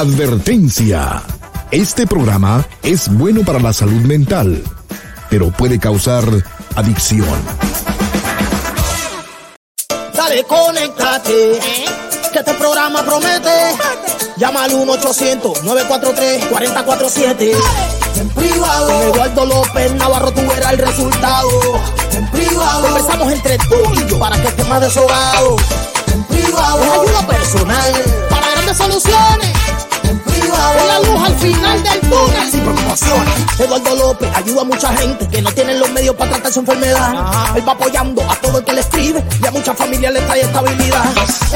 Advertencia. Este programa es bueno para la salud mental, pero puede causar adicción. Dale, conéctate. Que este programa promete. Llama al 1-800-943-4047. En privado. Con Eduardo López Navarro tú verás el resultado. En privado. Conversamos entre tú y yo para que estés más desahogado. En privado. Es ayuda personal para grandes soluciones. Final del túnel. Sin preocupaciones. Eduardo López ayuda a mucha gente que no tienen los medios para tratar su enfermedad. Él va apoyando a todo el que le escribe y a muchas familias le trae estabilidad.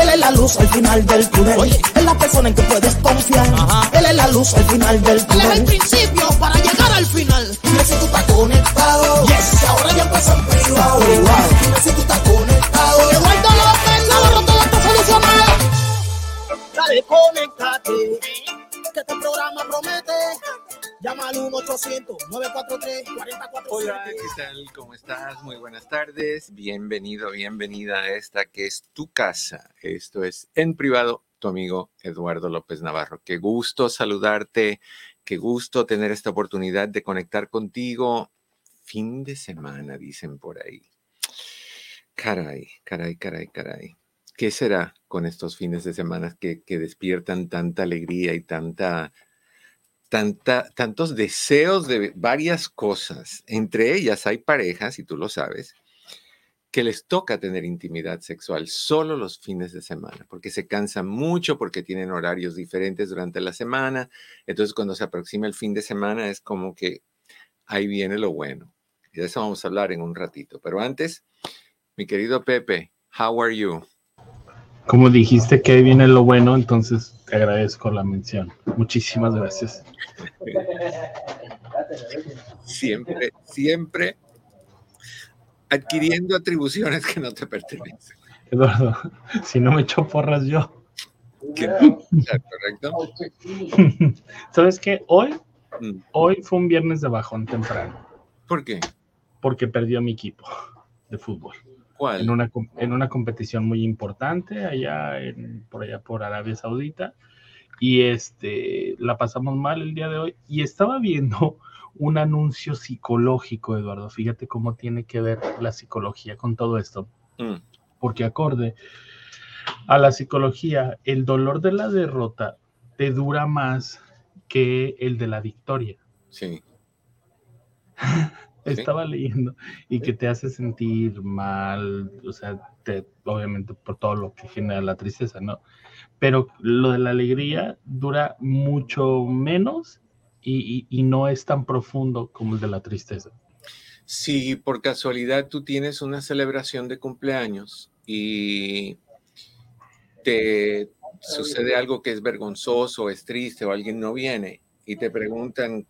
Él es la luz al final del túnel. Es la persona en que puedes confiar. Él es la luz al final del túnel. Él es el principio para llegar al final. Dime si tú estás conectado. Yes. Ahora ya empezó en privado. Dime si tú estás conectado. Eduardo López Navarro todo está solucionado. Dale, conéctate. Este programa promete. Llama al 1-800-943-4047. Hola, ¿qué tal? ¿Cómo estás? Muy buenas tardes. Bienvenido, bienvenida a esta que es tu casa. Esto es En Privado, tu amigo Eduardo López Navarro. Qué gusto saludarte, qué gusto tener esta oportunidad de conectar contigo. Fin de semana, dicen por ahí. Caray, caray, caray, caray. ¿Qué será con estos fines de semana que, que despiertan tanta alegría y tanta tanta, tantos deseos de varias cosas. Entre ellas hay parejas, y tú lo sabes, que les toca tener intimidad sexual solo los fines de semana, porque se cansan mucho, porque tienen horarios diferentes durante la semana. Entonces, cuando se aproxima el fin de semana, es como que ahí viene lo bueno. Y de eso vamos a hablar en un ratito. Pero antes, mi querido Pepe, how are you? Como dijiste que ahí viene lo bueno, entonces te agradezco la mención. Muchísimas gracias. Siempre, siempre adquiriendo atribuciones que no te pertenecen. Eduardo, si no me echo porras yo. ¿Qué? ¿Correcto? ¿Sabes qué? Hoy, Mm. hoy fue un viernes de bajón temprano, ¿Por qué? porque perdió mi equipo de fútbol. ¿Cuál? en una, en una competición muy importante allá en, por allá por Arabia Saudita. Y este la pasamos mal el día de hoy. Y estaba viendo un anuncio psicológico Eduardo. Fíjate cómo tiene que ver la psicología con todo esto. Mm, porque acorde a la psicología el dolor de la derrota te dura más que el de la victoria. Sí. estaba leyendo y que te hace sentir mal, o sea, te, obviamente por todo lo que genera la tristeza, ¿no? Pero lo de la alegría dura mucho menos y, y- y no es tan profundo como el de la tristeza. Si por casualidad tú tienes una celebración de cumpleaños y te sucede algo que es vergonzoso, es triste o alguien no viene y te preguntan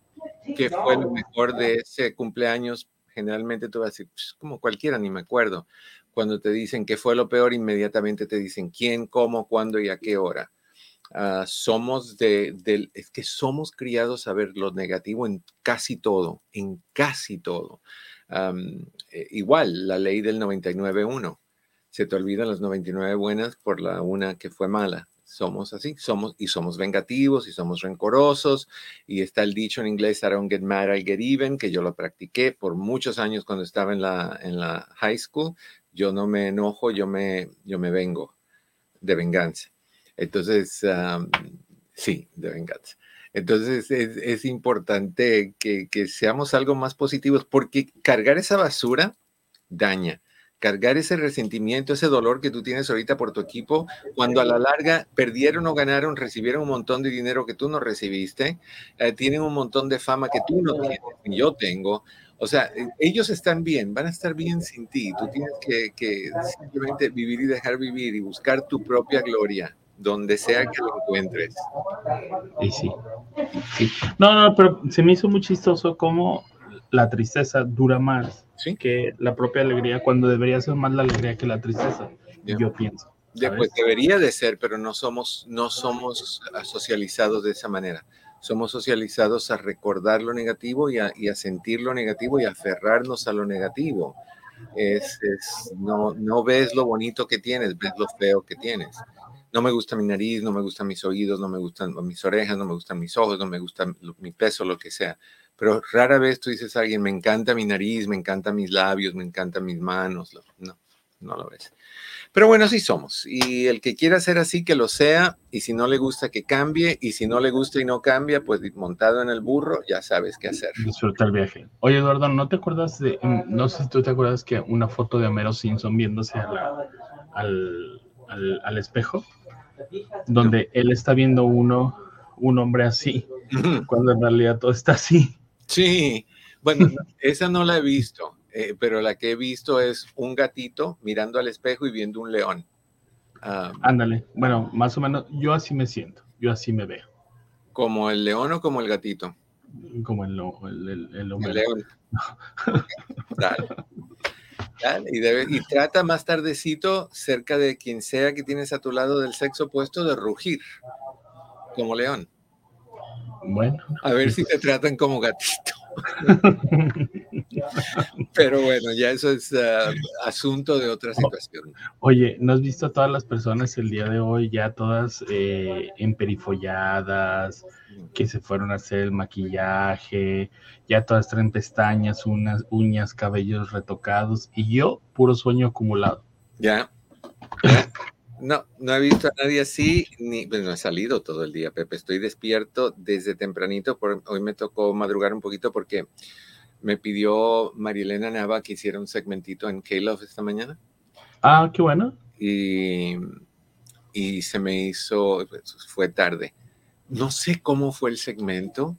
qué fue lo mejor de ese cumpleaños, generalmente tú vas a decir, "Pues, como cualquiera, ni me acuerdo. Cuando te dicen qué fue lo peor, inmediatamente te dicen quién, cómo, cuándo y a qué hora. Ah, somos de, es que somos criados a ver lo negativo en casi todo, en casi todo. Eh, igual, la ley del 99-1. Se te olvidan las 99 buenas por la una que fue mala. Somos así, somos y somos vengativos y somos rencorosos. Y está el dicho en inglés, I don't get mad, I get even, que yo lo practiqué por muchos años cuando estaba en la, en la high school. Yo no me enojo, yo me, yo me vengo de venganza. Entonces, am, sí, de venganza. Entonces es, es importante que, que seamos algo más positivos porque cargar esa basura daña. Cargar ese resentimiento, ese dolor que tú tienes ahorita por tu equipo, cuando a la larga perdieron o ganaron, recibieron un montón de dinero que tú no recibiste, eh, tienen un montón de fama que tú no tienes, ni yo tengo. O sea, eh, ellos están bien, van a estar bien sin ti. Tú tienes que, que simplemente vivir y dejar vivir y buscar tu propia gloria, donde sea que lo encuentres. Y sí, sí. No, no, pero se me hizo muy chistoso cómo la tristeza dura más Sí. que la propia alegría, cuando debería ser más la alegría que la tristeza, Ya. yo pienso. ¿sabes? pues debería de ser, pero no somos, no somos socializados de esa manera. Somos socializados a recordar lo negativo y a, y a sentir lo negativo y a aferrarnos a lo negativo. Es, es- no, no ves lo bonito que tienes, ves lo feo que tienes. no me gusta mi nariz, no me gustan mis oídos, no me gustan mis orejas, no me gustan mis ojos, no me gusta mi peso, lo que sea. Pero rara vez tú dices a alguien, me encanta mi nariz, me encantan mis labios, me encantan mis manos. No, no lo ves. Pero bueno, así somos. Y el que quiera ser así, que lo sea. Y si no le gusta, que cambie. Y si no le gusta y no cambia, pues montado en el burro, ya sabes qué hacer. Disfruta el viaje. Oye, Eduardo, ¿no te acuerdas de, no sé si tú te acuerdas que una foto de Homero Simpson viéndose al, al, espejo? Donde él está viendo uno, un hombre así, cuando en realidad todo está así. Sí, bueno, esa no la he visto. Eh, pero la que he visto es un gatito mirando al espejo y viendo un león. Ah, Ándale, bueno, más o menos, yo así me siento, yo así me veo. ¿Como el león o como el gatito? Como el, el, el, el león. Dale. Dale. Y, debe, y trata más tardecito, cerca de quien sea que tienes a tu lado del sexo opuesto, de rugir, como león. Bueno. A ver si te tratan como gatito. Pero bueno, ya eso es ah, asunto de otra situación. Oye, ¿no has visto a todas las personas el día de hoy ya todas eh, emperifolladas, que se fueron a hacer el maquillaje, ya todas traen pestañas, unas uñas, cabellos retocados y yo puro sueño acumulado? Ya. No, no he visto a nadie así, ni pues no he salido todo el día, Pepe. Estoy despierto desde tempranito. Por, hoy me tocó madrugar un poquito porque me pidió Marielena Nava que hiciera un segmentito en K-Love esta mañana. Ah, qué bueno. Y, y se me hizo, pues, fue tarde. No sé cómo fue el segmento,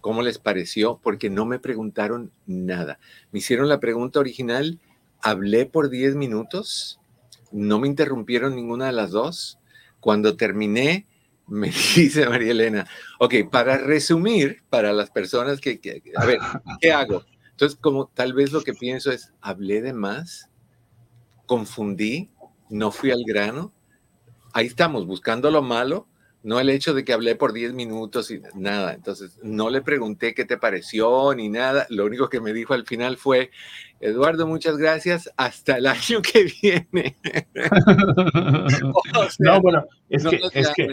cómo les pareció, porque no me preguntaron nada. Me hicieron la pregunta original, hablé por 10 minutos no me interrumpieron ninguna de las dos. Cuando terminé, me dice María Elena, ok, para resumir, para las personas que, a ver, ¿qué hago? Entonces, como tal vez lo que pienso es, hablé de más, confundí, no fui al grano, ahí estamos, buscando lo malo, no el hecho de que hablé por 10 minutos y nada. Entonces, no le pregunté qué te pareció ni nada. Lo único que me dijo al final fue, Eduardo, muchas gracias, hasta el año que viene. no, bueno, es, que, es, que,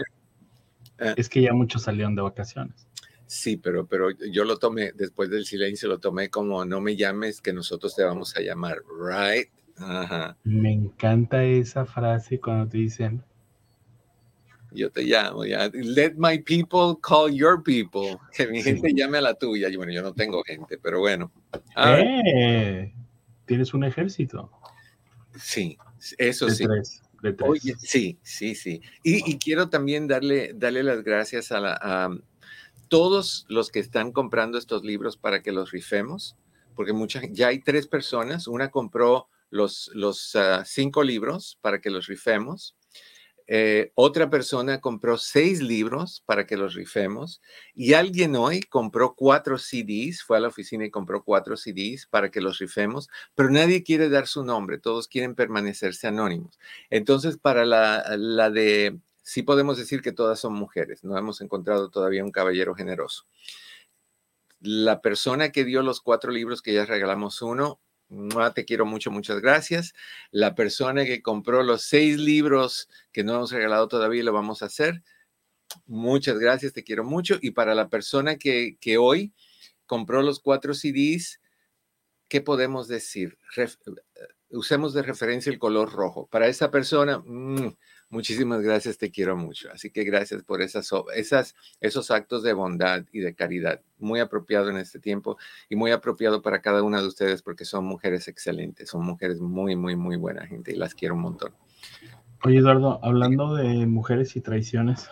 ah. es que ya muchos salieron de vacaciones. Sí, pero, pero yo lo tomé, después del silencio, lo tomé como no me llames, que nosotros te vamos a llamar, right? Ajá. Me encanta esa frase cuando te dicen, yo te llamo, ya. Let my people call your people. Que mi gente llame a la tuya. Y bueno, yo no tengo gente, pero bueno. Eh, Tienes un ejército. Sí, eso de sí. Tres, de tres. sí, sí, sí. Y, quiero también darle, darle las gracias a, a, todos los que están comprando estos libros para que los rifemos, porque mucha, ya hay tres personas. Una compró los, los uh, cinco libros para que los rifemos. Eh, otra persona compró seis libros para que los rifemos y alguien hoy compró cuatro CDs, fue a la oficina y compró cuatro CDs para que los rifemos, pero nadie quiere dar su nombre, todos quieren permanecerse anónimos. Entonces, para la, la de, sí podemos decir que todas son mujeres, no hemos encontrado todavía un caballero generoso. La persona que dio los cuatro libros, que ya regalamos uno, te quiero mucho, muchas gracias. La persona que compró los seis libros que no hemos regalado todavía lo vamos a hacer. Muchas gracias, te quiero mucho. Y para la persona que, que hoy compró los cuatro CDs, ¿qué podemos decir? Eh, usemos de referencia el color rojo. Para esa persona, mm, Muchísimas gracias, te quiero mucho. Así que gracias por esas, esas, esos actos de bondad y de caridad. Muy apropiado en este tiempo y muy apropiado para cada una de ustedes porque son mujeres excelentes, son mujeres muy, muy, muy buena gente y las quiero un montón. Oye, Eduardo, hablando de mujeres y traiciones,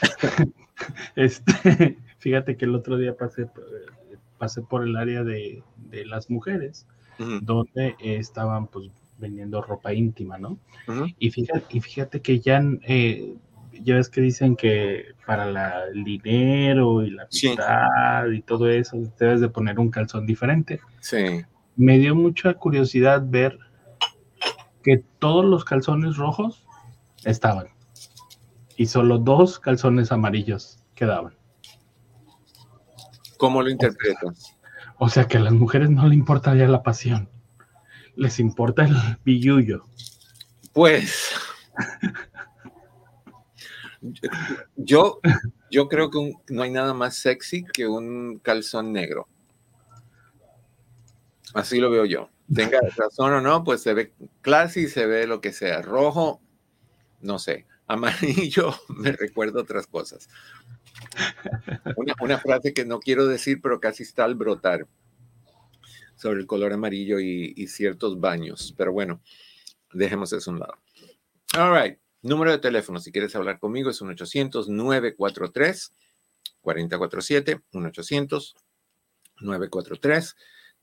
este, fíjate que el otro día pasé, pasé por el área de, de las mujeres, donde estaban pues vendiendo ropa íntima, ¿no? y, fíjate, y fíjate que ya, eh, ya ves que dicen que para la, el dinero y la amistad y todo eso, debes de poner un calzón diferente. Sí. Me dio mucha curiosidad ver que todos los calzones rojos estaban y solo dos calzones amarillos quedaban. ¿Cómo lo interpretas? O sea que a las mujeres no le importa ya la pasión les importa el billullo. Pues, Yo, yo creo que no hay nada más sexy que un calzón negro. Así lo veo yo. Tenga razón o no, pues se ve classy, se ve lo que sea. Rojo, no sé. Amarillo, me recuerdo otras cosas. Una, frase que no quiero decir, pero casi está al brotar sobre el color amarillo y, ciertos baños. Pero bueno, dejemos eso a un lado. All right. Número de teléfono, si quieres hablar conmigo, es 1-800-943-4047.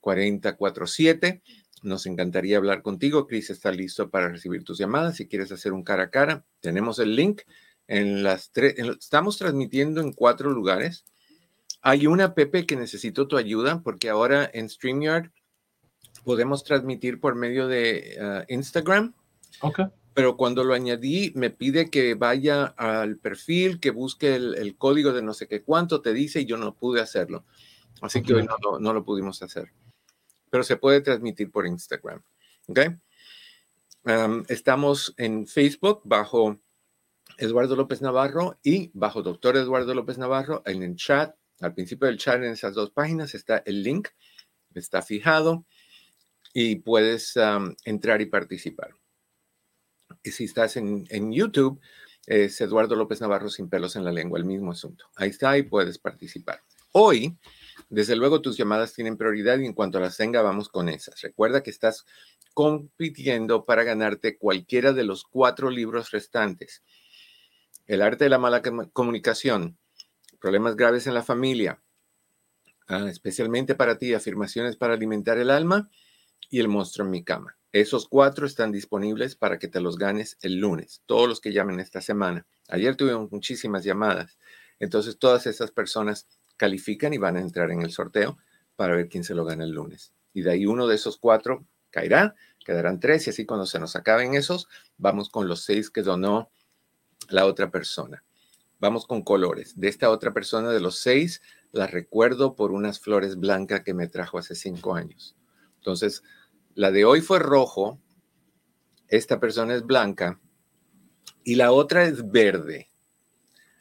1-800-943-4047. Nos encantaría hablar contigo. Chris está listo para recibir tus llamadas. Si quieres hacer un cara a cara, tenemos el link. En las tres, estamos transmitiendo en cuatro lugares. Hay una, Pepe, que necesito tu ayuda porque ahora en StreamYard podemos transmitir por medio de uh, Instagram. Ok pero cuando lo añadí me pide que vaya al perfil, que busque el, código de no sé qué cuánto te dice y yo no pude hacerlo. Así que hoy no, lo pudimos hacer. Pero se puede transmitir por Instagram. ¿Ok? estamos en Facebook bajo Eduardo López Navarro y bajo Doctor Eduardo López Navarro en el chat. Al principio del chat en esas dos páginas está el link, está fijado y puedes entrar y participar. Y si estás en, YouTube, es Eduardo López Navarro sin pelos en la lengua, el mismo asunto. Ahí está y puedes participar. Hoy, desde luego, tus llamadas tienen prioridad y en cuanto las tenga, vamos con esas. Recuerda que estás compitiendo para ganarte cualquiera de los cuatro libros restantes. El arte de la mala comunicación, problemas graves en la familia, ah, especialmente para ti, afirmaciones para alimentar el alma y el monstruo en mi cama. Esos cuatro están disponibles para que te los ganes el lunes, todos los que llamen esta semana. Ayer tuvimos muchísimas llamadas, entonces todas esas personas califican y van a entrar en el sorteo para ver quién se lo gana el lunes. Y de ahí uno de esos cuatro caerá, quedarán tres y así cuando se nos acaben esos, vamos con los seis que donó la otra persona. Vamos con colores. De esta otra persona de los seis, la recuerdo por unas flores blancas que me trajo hace cinco años. Entonces, la de hoy fue rojo, esta persona es blanca y la otra es verde.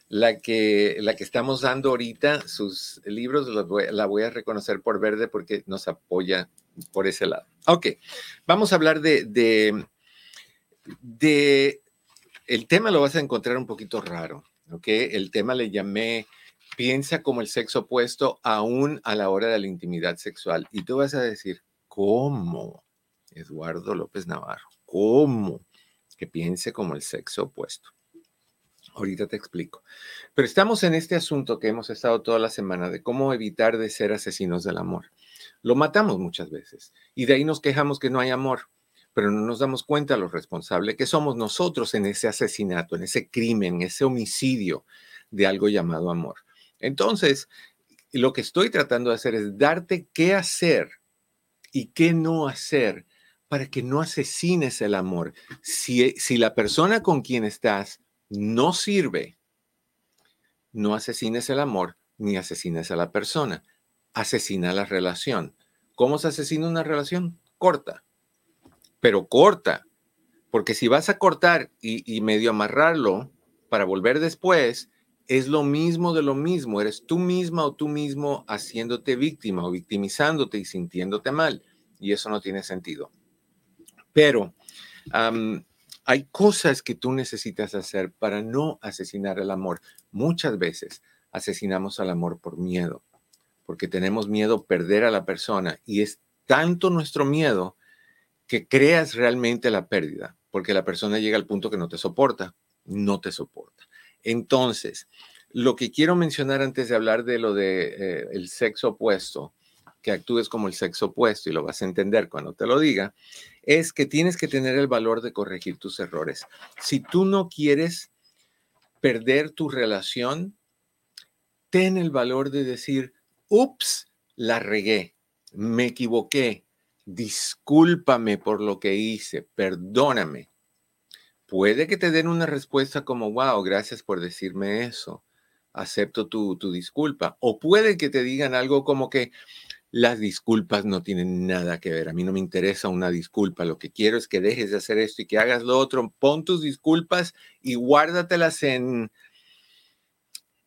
La que, la que estamos dando ahorita, sus libros la voy a reconocer por verde porque nos apoya por ese lado. Ok, vamos a hablar de, de, de, el tema lo vas a encontrar un poquito raro, ok. El tema le llamé piensa como el sexo opuesto aún a la hora de la intimidad sexual. Y tú vas a decir, ¿cómo? Eduardo López Navarro. ¿Cómo? Que piense como el sexo opuesto. Ahorita te explico. Pero estamos en este asunto que hemos estado toda la semana de cómo evitar de ser asesinos del amor. Lo matamos muchas veces y de ahí nos quejamos que no hay amor, pero no nos damos cuenta lo responsable que somos nosotros en ese asesinato, en ese crimen, en ese homicidio de algo llamado amor. Entonces, lo que estoy tratando de hacer es darte qué hacer y qué no hacer para que no asesines el amor. Si, si la persona con quien estás no sirve, no asesines el amor ni asesines a la persona. Asesina la relación. ¿Cómo se asesina una relación? Corta, pero corta. Porque si vas a cortar y, medio amarrarlo para volver después, es lo mismo de lo mismo. Eres tú misma o tú mismo haciéndote víctima o victimizándote y sintiéndote mal. Y eso no tiene sentido. Pero hay cosas que tú necesitas hacer para no asesinar el amor. Muchas veces asesinamos al amor por miedo, porque tenemos miedo perder a la persona y es tanto nuestro miedo que creas realmente la pérdida, porque la persona llega al punto que no te soporta, no te soporta. Entonces, lo que quiero mencionar antes de hablar de lo de eh, el sexo opuesto que actúes como el sexo opuesto y lo vas a entender cuando te lo diga, es que tienes que tener el valor de corregir tus errores. Si tú no quieres perder tu relación, ten el valor de decir, ups, la regué, me equivoqué, discúlpame por lo que hice, perdóname. Puede que te den una respuesta como, wow, gracias por decirme eso, acepto tu, tu disculpa. O puede que te digan algo como que, Las disculpas no tienen nada que ver. A mí no me interesa una disculpa. Lo que quiero es que dejes de hacer esto y que hagas lo otro. Pon tus disculpas y guárdatelas en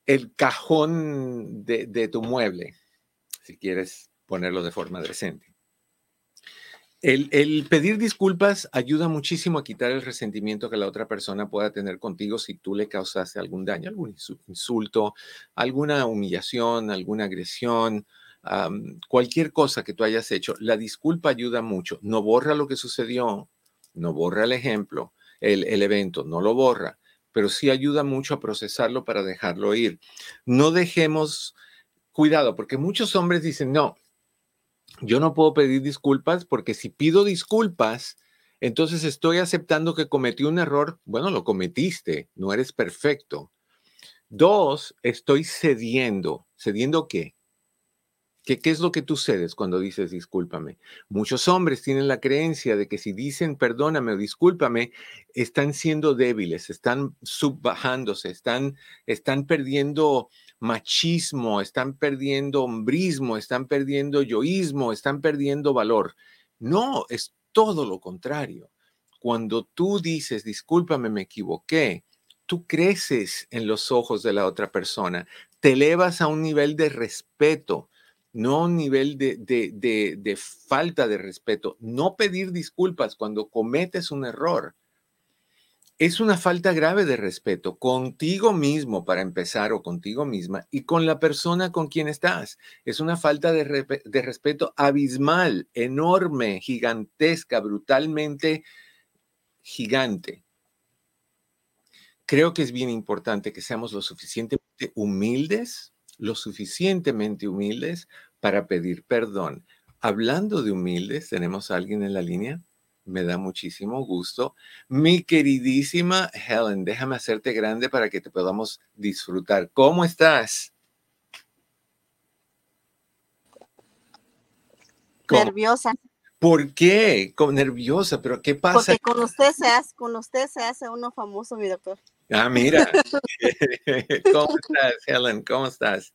el cajón de, tu mueble, si quieres ponerlo de forma decente. El, pedir disculpas ayuda muchísimo a quitar el resentimiento que la otra persona pueda tener contigo si tú le causaste algún daño, algún insulto, alguna humillación, alguna agresión, cualquier cosa que tú hayas hecho, la disculpa ayuda mucho. No borra lo que sucedió, no borra el ejemplo, el, el evento, no lo borra, pero sí ayuda mucho a procesarlo para dejarlo ir. No dejemos cuidado, porque muchos hombres dicen, no, yo no puedo pedir disculpas porque si pido disculpas, entonces estoy aceptando que cometí un error. Bueno, lo cometiste, no eres perfecto. Dos, estoy cediendo. ¿Cediendo qué? ¿Qué, es lo que tú cedes cuando dices discúlpame? Muchos hombres tienen la creencia de que si dicen perdóname o discúlpame, están siendo débiles, están subbajándose, están, están perdiendo machismo, están perdiendo hombrismo, están perdiendo yoísmo, están perdiendo valor. No, es todo lo contrario. Cuando tú dices discúlpame, me equivoqué, tú creces en los ojos de la otra persona, te elevas a un nivel de respeto no un nivel de, de, falta de respeto, no pedir disculpas cuando cometes un error. Es una falta grave de respeto contigo mismo para empezar o contigo misma y con la persona con quien estás. Es una falta de, respeto abismal, enorme, gigantesca, brutalmente gigante. Creo que es bien importante que seamos lo suficientemente humildes lo suficientemente humildes para pedir perdón. Hablando de humildes, ¿tenemos a alguien en la línea? Me da muchísimo gusto. Mi queridísima Helen, déjame hacerte grande para que te podamos disfrutar. ¿Cómo estás? Nerviosa. ¿Por qué? nerviosa, pero ¿qué pasa? Porque con usted se hace, con usted se hace uno famoso, mi doctor. Ah, mira. ¿Cómo estás, Helen? ¿Cómo estás?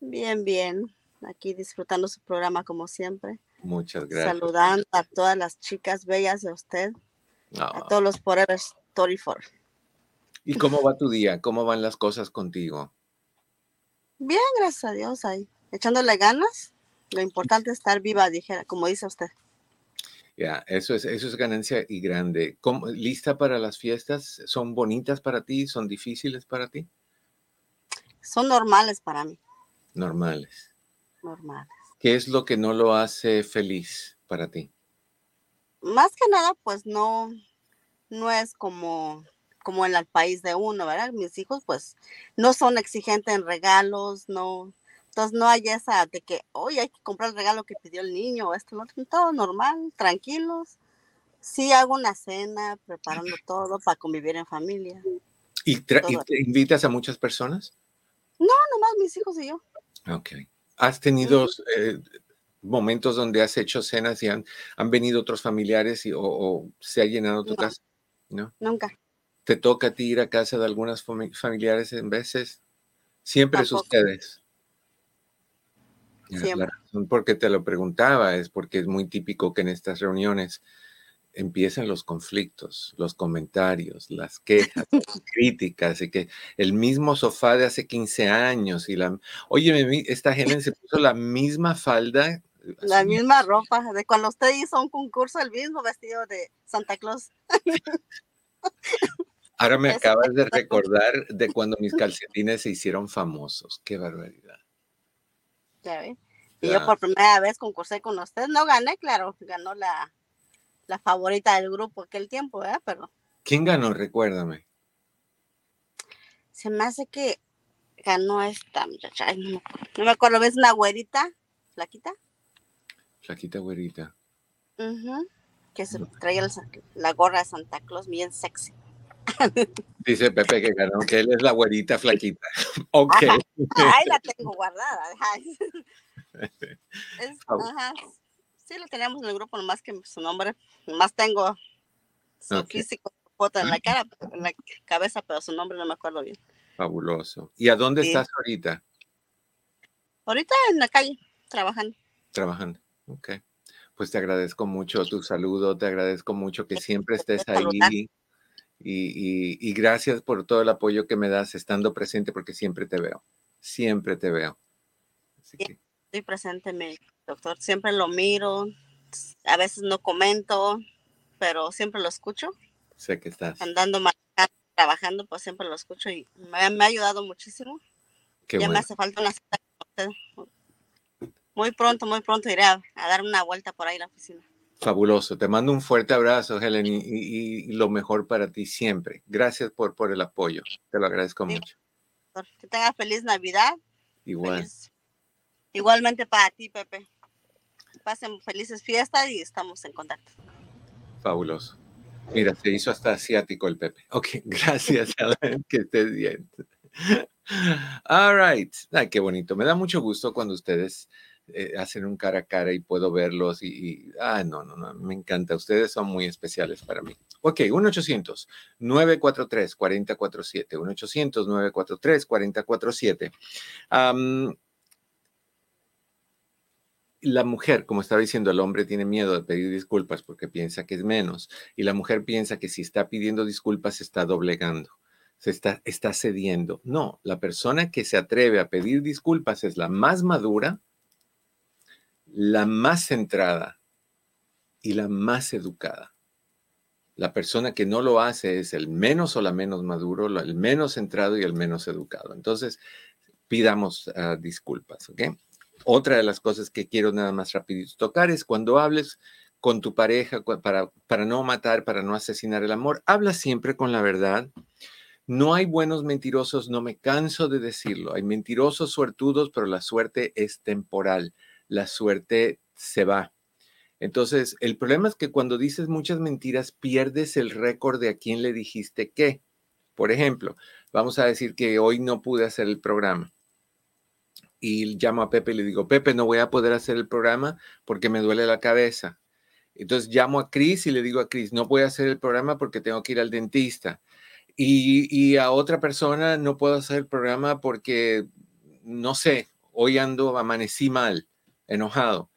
Bien, bien. Aquí disfrutando su programa como siempre. Muchas gracias. Saludando a todas las chicas bellas de usted. A ah. todos los Forever Story for. ¿Y cómo va tu día? ¿Cómo van las cosas contigo? Bien, gracias a Dios ahí. Echándole ganas. Lo importante es estar viva, dijera, como dice usted. Ya, eso es, eso es ganancia y grande. ¿Lista para las fiestas? ¿Son bonitas para ti? ¿Son difíciles para ti? Son normales para mí. Normales. Normales. ¿Qué es lo que no lo hace feliz para ti? Más que nada, pues no, no es como, como en el país de uno, ¿verdad? Mis hijos, pues, no son exigentes en regalos, no, entonces no hay esa de que, hoy hay que comprar el regalo que pidió el niño, esto, no, todo normal, tranquilos. Sí hago una cena, preparando todo para convivir en familia. ¿Y, te invitas a muchas personas? No, nomás mis hijos y yo. Ok. ¿Has tenido eh, momentos donde has hecho cenas y han, han venido otros familiares y, o, se ha llenado tu casa? ¿No? Nunca. ¿Te toca a ti ir a casa de algunas familiares en veces? Siempre es ustedes. La razón por qué te lo preguntaba es porque es muy típico que en estas reuniones empiecen los conflictos, los comentarios, las quejas, las críticas, y que el mismo sofá de hace 15 años y la, oye, esta gente se puso la misma falda. Eh, la misma ropa, de cuando usted hizo un concurso, el mismo vestido de Santa Claus. Ahora me acabas de recordar de cuando mis calcetines se hicieron famosos. Qué barbaridad. Y yo por primera vez concursé con usted, no gané, claro, ganó la, la favorita del grupo aquel tiempo, ¿verdad? Pero. ¿Quién ganó? Recuérdame. Se me hace que ganó esta muchacha. no, me acuerdo, ¿ves una güerita? ¿Flaquita? Flaquita güerita. Que se traía la gorra de Santa Claus bien sexy. Dice Pepe que ganó, que él es la güerita flaquita. ok. Ahí la tengo guardada. Sí, lo teníamos en el grupo, nomás que su nombre, nomás tengo su físico, foto en la cara, en la cabeza, pero su nombre no me acuerdo bien. Fabuloso. ¿Y a dónde estás ahorita? Ahorita en la calle, trabajando. Trabajando. Ok. Pues te agradezco mucho tu saludo, te agradezco mucho que siempre estés ahí y, gracias por todo el apoyo que me das estando presente porque siempre te veo, siempre te veo. Estoy presente, mi doctor, siempre lo miro, a veces no comento, pero siempre lo escucho. Sé que estás. Andando trabajando, pues siempre lo escucho y me, ha ayudado muchísimo. ya me hace falta una cita con usted. Muy pronto, muy pronto iré a, dar una vuelta por ahí a la oficina. Fabuloso. Te mando un fuerte abrazo, Helen, y, lo mejor para ti siempre. Gracias por, por el apoyo. Te lo agradezco mucho. Que tengas feliz Navidad. Igual. igualmente para ti, Pepe. Pasen felices fiestas y estamos en contacto. Fabuloso. Mira, se hizo hasta asiático el Pepe. Ok, gracias, Alan, que estés bien. All right. Ay, qué bonito. Me da mucho gusto cuando ustedes eh, hacen un cara a cara y puedo verlos y, ah, no, no, no, me encanta. Ustedes son muy especiales para mí. Ok, 1-800-943-4047. 1-800-943-4047. La mujer, como estaba diciendo, el hombre tiene miedo de pedir disculpas porque piensa que es menos y la mujer piensa que si está pidiendo disculpas se está doblegando, se está, está cediendo. No, la persona que se atreve a pedir disculpas es la más madura, la más centrada y la más educada. La persona que no lo hace es el menos o la menos maduro, el menos centrado y el menos educado. Entonces, pidamos ah, disculpas, ¿ok? Otra de las cosas que quiero nada más rapidito tocar es cuando hables con tu pareja para, para no matar, para no asesinar el amor, habla siempre con la verdad. No hay buenos mentirosos, no me canso de decirlo. Hay mentirosos suertudos, pero la suerte es temporal. La suerte se va. Entonces, el problema es que cuando dices muchas mentiras, pierdes el récord de a quién le dijiste qué. Por ejemplo, vamos a decir que hoy no pude hacer el programa y llamo a Pepe y le digo, Pepe, no voy a poder hacer el programa porque me duele la cabeza. Entonces llamo a Cris y le digo a Cris, no voy a hacer el programa porque tengo que ir al dentista. Y, y, a otra persona no puedo hacer el programa porque, no sé, hoy ando, amanecí mal, enojado.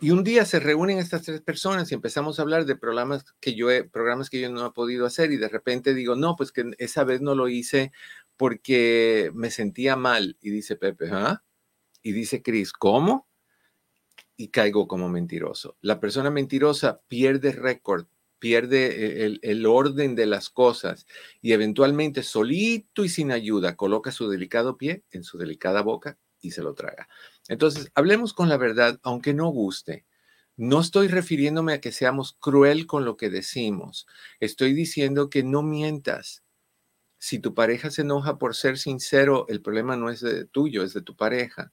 Y un día se reúnen estas tres personas y empezamos a hablar de programas que yo he, programas que yo no he podido hacer y de repente digo, no, pues que esa vez no lo hice porque me sentía mal. Y dice Pepe, ¿ah? Y dice Cris, ¿cómo? Y caigo como mentiroso. La persona mentirosa pierde récord, pierde el, el, orden de las cosas y eventualmente solito y sin ayuda coloca su delicado pie en su delicada boca y se lo traga. Entonces, hablemos con la verdad, aunque no guste. No estoy refiriéndome a que seamos cruel con lo que decimos. Estoy diciendo que no mientas. Si tu pareja se enoja por ser sincero, el problema no es de tuyo, es de tu pareja.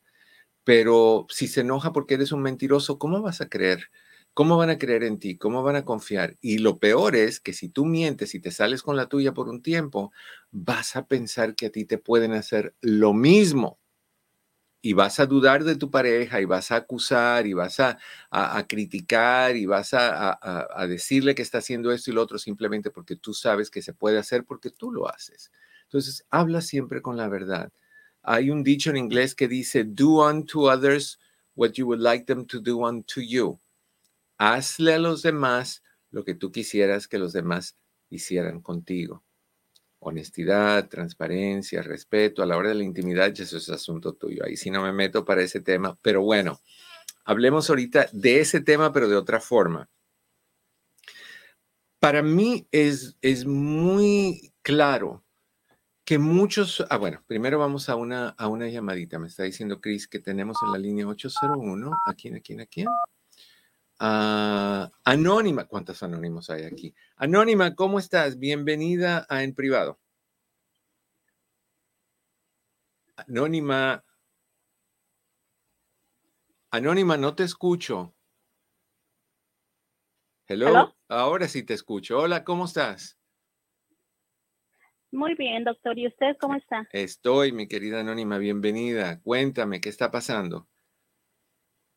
Pero si se enoja porque eres un mentiroso, ¿cómo vas a creer? ¿Cómo van a creer en ti? ¿Cómo van a confiar? Y lo peor es que si tú mientes y te sales con la tuya por un tiempo, vas a pensar que a ti te pueden hacer lo mismo. Y vas a dudar de tu pareja y vas a acusar y vas a, criticar y vas a, a decirle que está haciendo esto y lo otro simplemente porque tú sabes que se puede hacer porque tú lo haces. Entonces, habla siempre con la verdad. Hay un dicho en inglés que dice, do unto others what you would like them to do unto you. Hazle a los demás lo que tú quisieras que los demás hicieran contigo. Honestidad, transparencia, respeto a la hora de la intimidad, eso es asunto tuyo. Ahí sí no me meto para ese tema, pero bueno, hablemos ahorita de ese tema, pero de otra forma. Para mí es, es muy claro que muchos, ah, bueno, primero vamos a una, a una llamadita. Me está diciendo Chris que tenemos en la línea 801. ¿A quién, a quién, a quién? Anónima, ¿cuántos anónimos hay aquí? Anónima, ¿cómo estás? Bienvenida a En Privado. Anónima. Anónima, no te escucho. Hello. Ahora sí te escucho. Hola, ¿cómo estás? Muy bien, doctor. ¿Y usted cómo está? Estoy, mi querida Anónima, bienvenida. Cuéntame, ¿qué está pasando?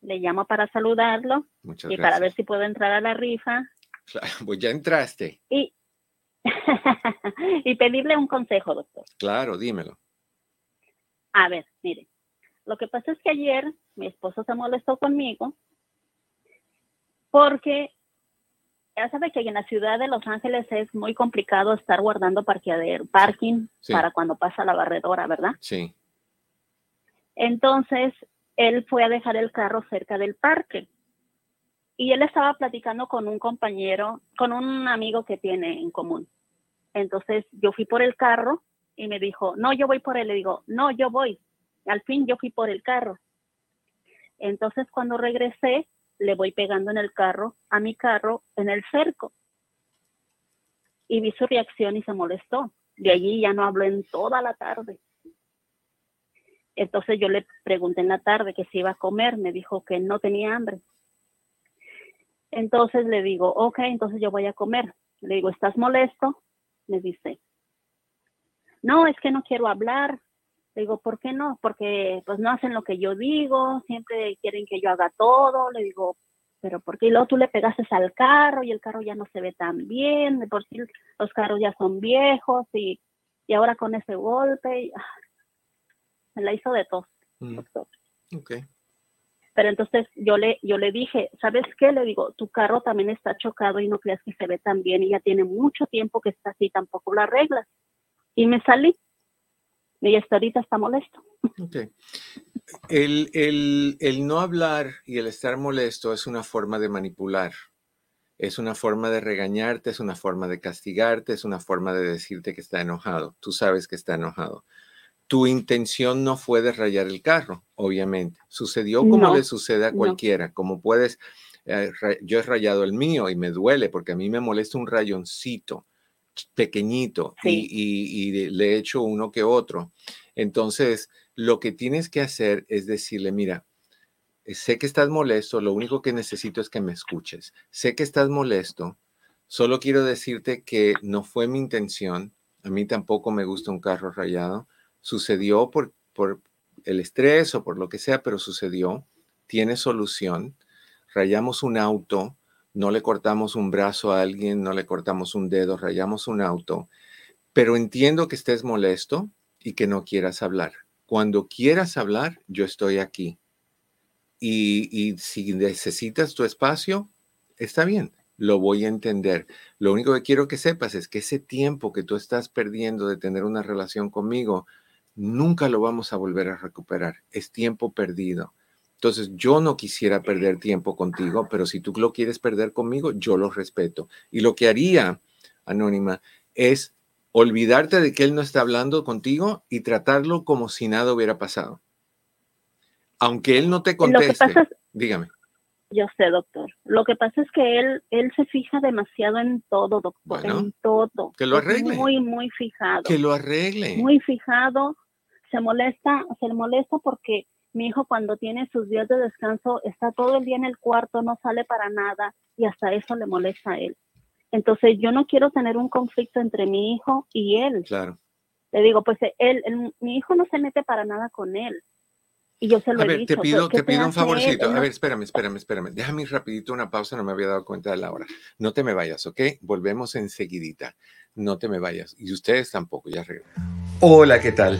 Le llamo para saludarlo Muchas y para ver si puedo entrar a la rifa. Claro, pues ya entraste. Y, y pedirle un consejo, doctor. Claro, dímelo. A ver, mire, lo que pasa es que ayer mi esposo se molestó conmigo porque ya sabe que en la ciudad de Los Ángeles es muy complicado estar guardando parqueadero, parking Sí. para cuando pasa la barredora, ¿verdad? Sí. Entonces, él fue a dejar el carro cerca del parque. Y él estaba platicando con un compañero, con un amigo que tiene en común. Entonces, yo fui por el carro y me dijo, no, yo voy por él. Le digo, no, yo voy. Al fin yo fui por el carro. Entonces, cuando regresé, le voy pegando en el carro, a mi carro, en el cerco. Y vi su reacción y se molestó. De allí ya no habló en toda la tarde. Entonces yo le pregunté en la tarde que si iba a comer, me dijo que no tenía hambre. Entonces le digo, ok, entonces yo voy a comer. Le digo, ¿estás molesto? Me dice, no, es que no quiero hablar. Le digo, ¿por qué no? Porque pues no hacen lo que yo digo, siempre quieren que yo haga todo. Le digo, pero ¿por qué? Y luego tú le pegaste al carro y el carro ya no se ve tan bien, de por sí los carros ya son viejos y, y ahora con ese golpe, y, ah, me la hizo de tos, Mm. Pero entonces yo le, yo le dije, ¿sabes qué? Le digo, tu carro también está chocado y no creas que se ve tan bien y ya tiene mucho tiempo que está así, tampoco la arreglas. Y me salí. Y hasta ahorita está molesto. Ok. El, el- el no hablar y el estar molesto es una forma de manipular. Es una forma de regañarte, es una forma de castigarte, es una forma de decirte que está enojado. Tú sabes que está enojado. Tu intención no fue de rayar el carro, obviamente. Sucedió como No, le sucede a no. cualquiera. Como puedes, eh, yo he rayado el mío y me duele porque a mí me molesta un rayoncito pequeñito y- Sí. y, y le he hecho uno que otro. Entonces, lo que tienes que hacer es decirle, mira, eh, sé que estás molesto, lo único que necesito es que me escuches. Sé que estás molesto, solo quiero decirte que no fue mi intención, a mí tampoco me gusta un carro rayado, sucedió por, por el estrés o por lo que sea, pero sucedió, tiene solución, rayamos un auto, no le cortamos un brazo a alguien, no le cortamos un dedo, rayamos un auto, pero entiendo que estés molesto y que no quieras hablar. Cuando quieras hablar, yo estoy aquí. Y, y si necesitas tu espacio, está bien, lo voy a entender. Lo único que quiero que sepas es que ese tiempo que tú estás perdiendo de tener una relación conmigo, nunca lo vamos a volver a recuperar. Es tiempo perdido. Entonces, yo no quisiera perder tiempo contigo, pero si tú lo quieres perder conmigo, yo lo respeto. Y lo que haría, Anónima, es olvidarte de que él no está hablando contigo y tratarlo como si nada hubiera pasado. Aunque él no te conteste, es, dígame. yo sé, doctor, lo que pasa es que él, él se fija demasiado en todo, doctor, Bueno, en todo. que lo Es arregle. Muy, muy fijado. Que lo arregle. muy fijado, se molesta, se le molesta porque mi hijo cuando tiene sus días de descanso está todo el día en el cuarto, no sale para nada y hasta eso le molesta a él. Entonces yo no quiero tener un conflicto entre mi hijo y él. Claro. Le digo, pues él, él- mi hijo no se mete para nada con él. Y yo se lo A he ver, dicho. te pido, ¿qué te pido un favorcito. Él A ver, espérame, espérame, espérame. Déjame ir rapidito una pausa, no me había dado cuenta de la hora. No te me vayas, ¿ok? Volvemos enseguidita. No te me vayas. Y ustedes tampoco, ya regreso. Hola, ¿qué tal?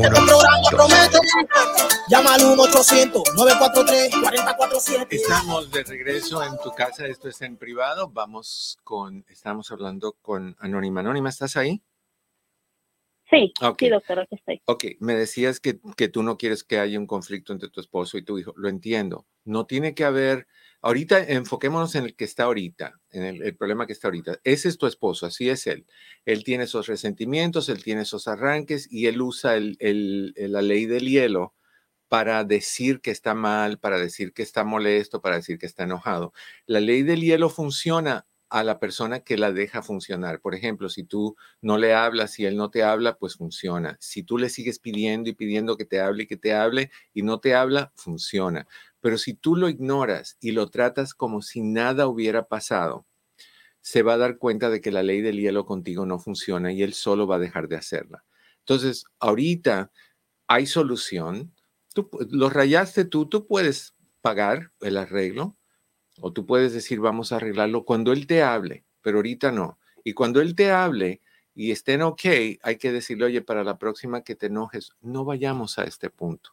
Este programa promete. Llama al 1-800-943-4047. Estamos de regreso en tu casa, esto es en privado. Vamos con, estamos hablando con Anónima. Anónima, ¿estás ahí? Sí, Ok. sí, doctor, aquí estoy. Ok, me decías que, que tú no quieres que haya un conflicto entre tu esposo y tu hijo. Lo entiendo. No tiene que haber, ahorita enfoquémonos en el que está ahorita, en el, problema que está ahorita. Ese es tu esposo, así es él. Él tiene esos resentimientos, él tiene esos arranques y él usa la ley del hielo para decir que está mal, para decir que está molesto, para decir que está enojado. La ley del hielo funciona a la persona que la deja funcionar. Por ejemplo, si tú no le hablas y él no te habla, pues funciona. Si tú le sigues pidiendo y pidiendo que te hable y que te hable y no te habla, funciona. Pero si tú lo ignoras y lo tratas como si nada hubiera pasado, se va a dar cuenta de que la ley del hielo contigo no funciona y él solo va a dejar de hacerla. Entonces, ahorita hay solución. Tú lo rayaste tú, tú puedes pagar el arreglo, o tú puedes decir, vamos a arreglarlo cuando Él te hable, pero ahorita no. Y cuando Él te hable y estén ok, hay que decirle, oye, para la próxima que te enojes, no vayamos a este punto.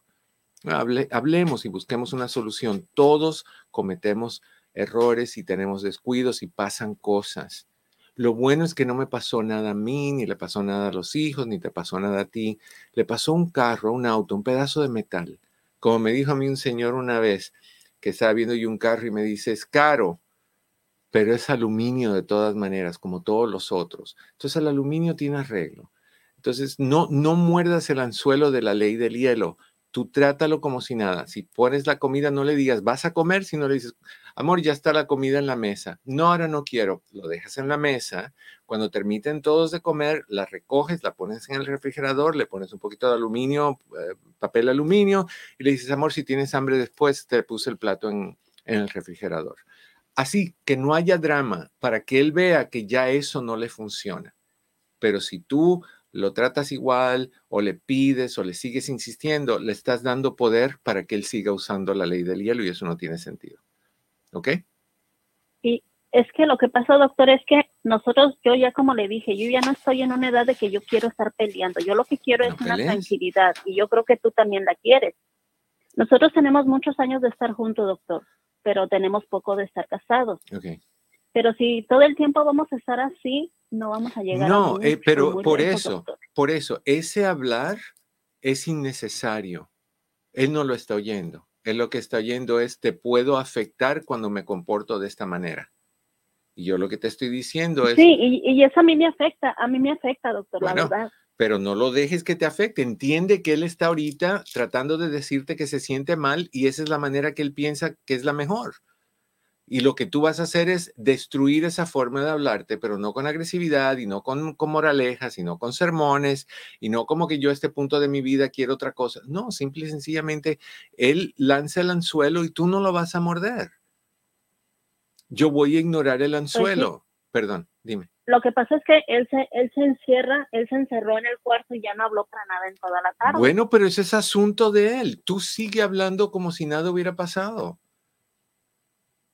Hable, hablemos y busquemos una solución. Todos cometemos errores y tenemos descuidos y pasan cosas. Lo bueno es que no me pasó nada a mí, ni le pasó nada a los hijos, ni te pasó nada a ti. Le pasó un carro, un auto, un pedazo de metal. Como me dijo a mí un señor una vez, que estaba viendo yo un carro y me dice, es caro, pero es aluminio de todas maneras, como todos los otros. Entonces el aluminio tiene arreglo. Entonces no, no muerdas el anzuelo de la ley del hielo. Tú trátalo como si nada. Si pones la comida, no le digas, vas a comer, sino le dices, amor, ya está la comida en la mesa. No, ahora no quiero. Lo dejas en la mesa. Cuando termiten todos de comer, la recoges, la pones en el refrigerador, le pones un poquito de aluminio, eh, papel aluminio, y le dices, amor, si tienes hambre después, te puse el plato en el refrigerador. Así que no haya drama para que él vea que ya eso no le funciona. Pero si tú lo tratas igual o le pides o le sigues insistiendo, le estás dando poder para que él siga usando la ley del hielo y eso no tiene sentido. ¿Ok? Y es que lo que pasa, doctor, es que nosotros, yo ya como le dije, yo ya no estoy en una edad de que yo quiero estar peleando. Yo lo que quiero es una tranquilidad y yo creo que tú también la quieres. Nosotros tenemos muchos años de estar juntos, doctor, pero tenemos poco de estar casados. Okay. Pero si todo el tiempo vamos a estar así, no vamos a llegar no, a No, eh, pero por eso, por eso, ese hablar es innecesario. Él no lo está oyendo. Él lo que está oyendo es, te puedo afectar cuando me comporto de esta manera. Y yo lo que te estoy diciendo es... Sí, y, eso a mí me afecta, a mí me afecta, doctor, la verdad. Pero no lo dejes que te afecte. Entiende que él está ahorita tratando de decirte que se siente mal y esa es la manera que él piensa que es la mejor. Y lo que tú vas a hacer es destruir esa forma de hablarte, pero no con agresividad y no con, con moralejas, sino con sermones y no como que yo a este punto de mi vida quiero otra cosa. No, simple y sencillamente él lanza el anzuelo y tú no lo vas a morder. Yo voy a ignorar el pues anzuelo. Perdón, dime. Lo que pasa es que él se, él se encierra, él se encerró en el cuarto y ya no habló para nada en toda la tarde. Bueno, pero ese es asunto de él. Tú sigue hablando como si nada hubiera pasado.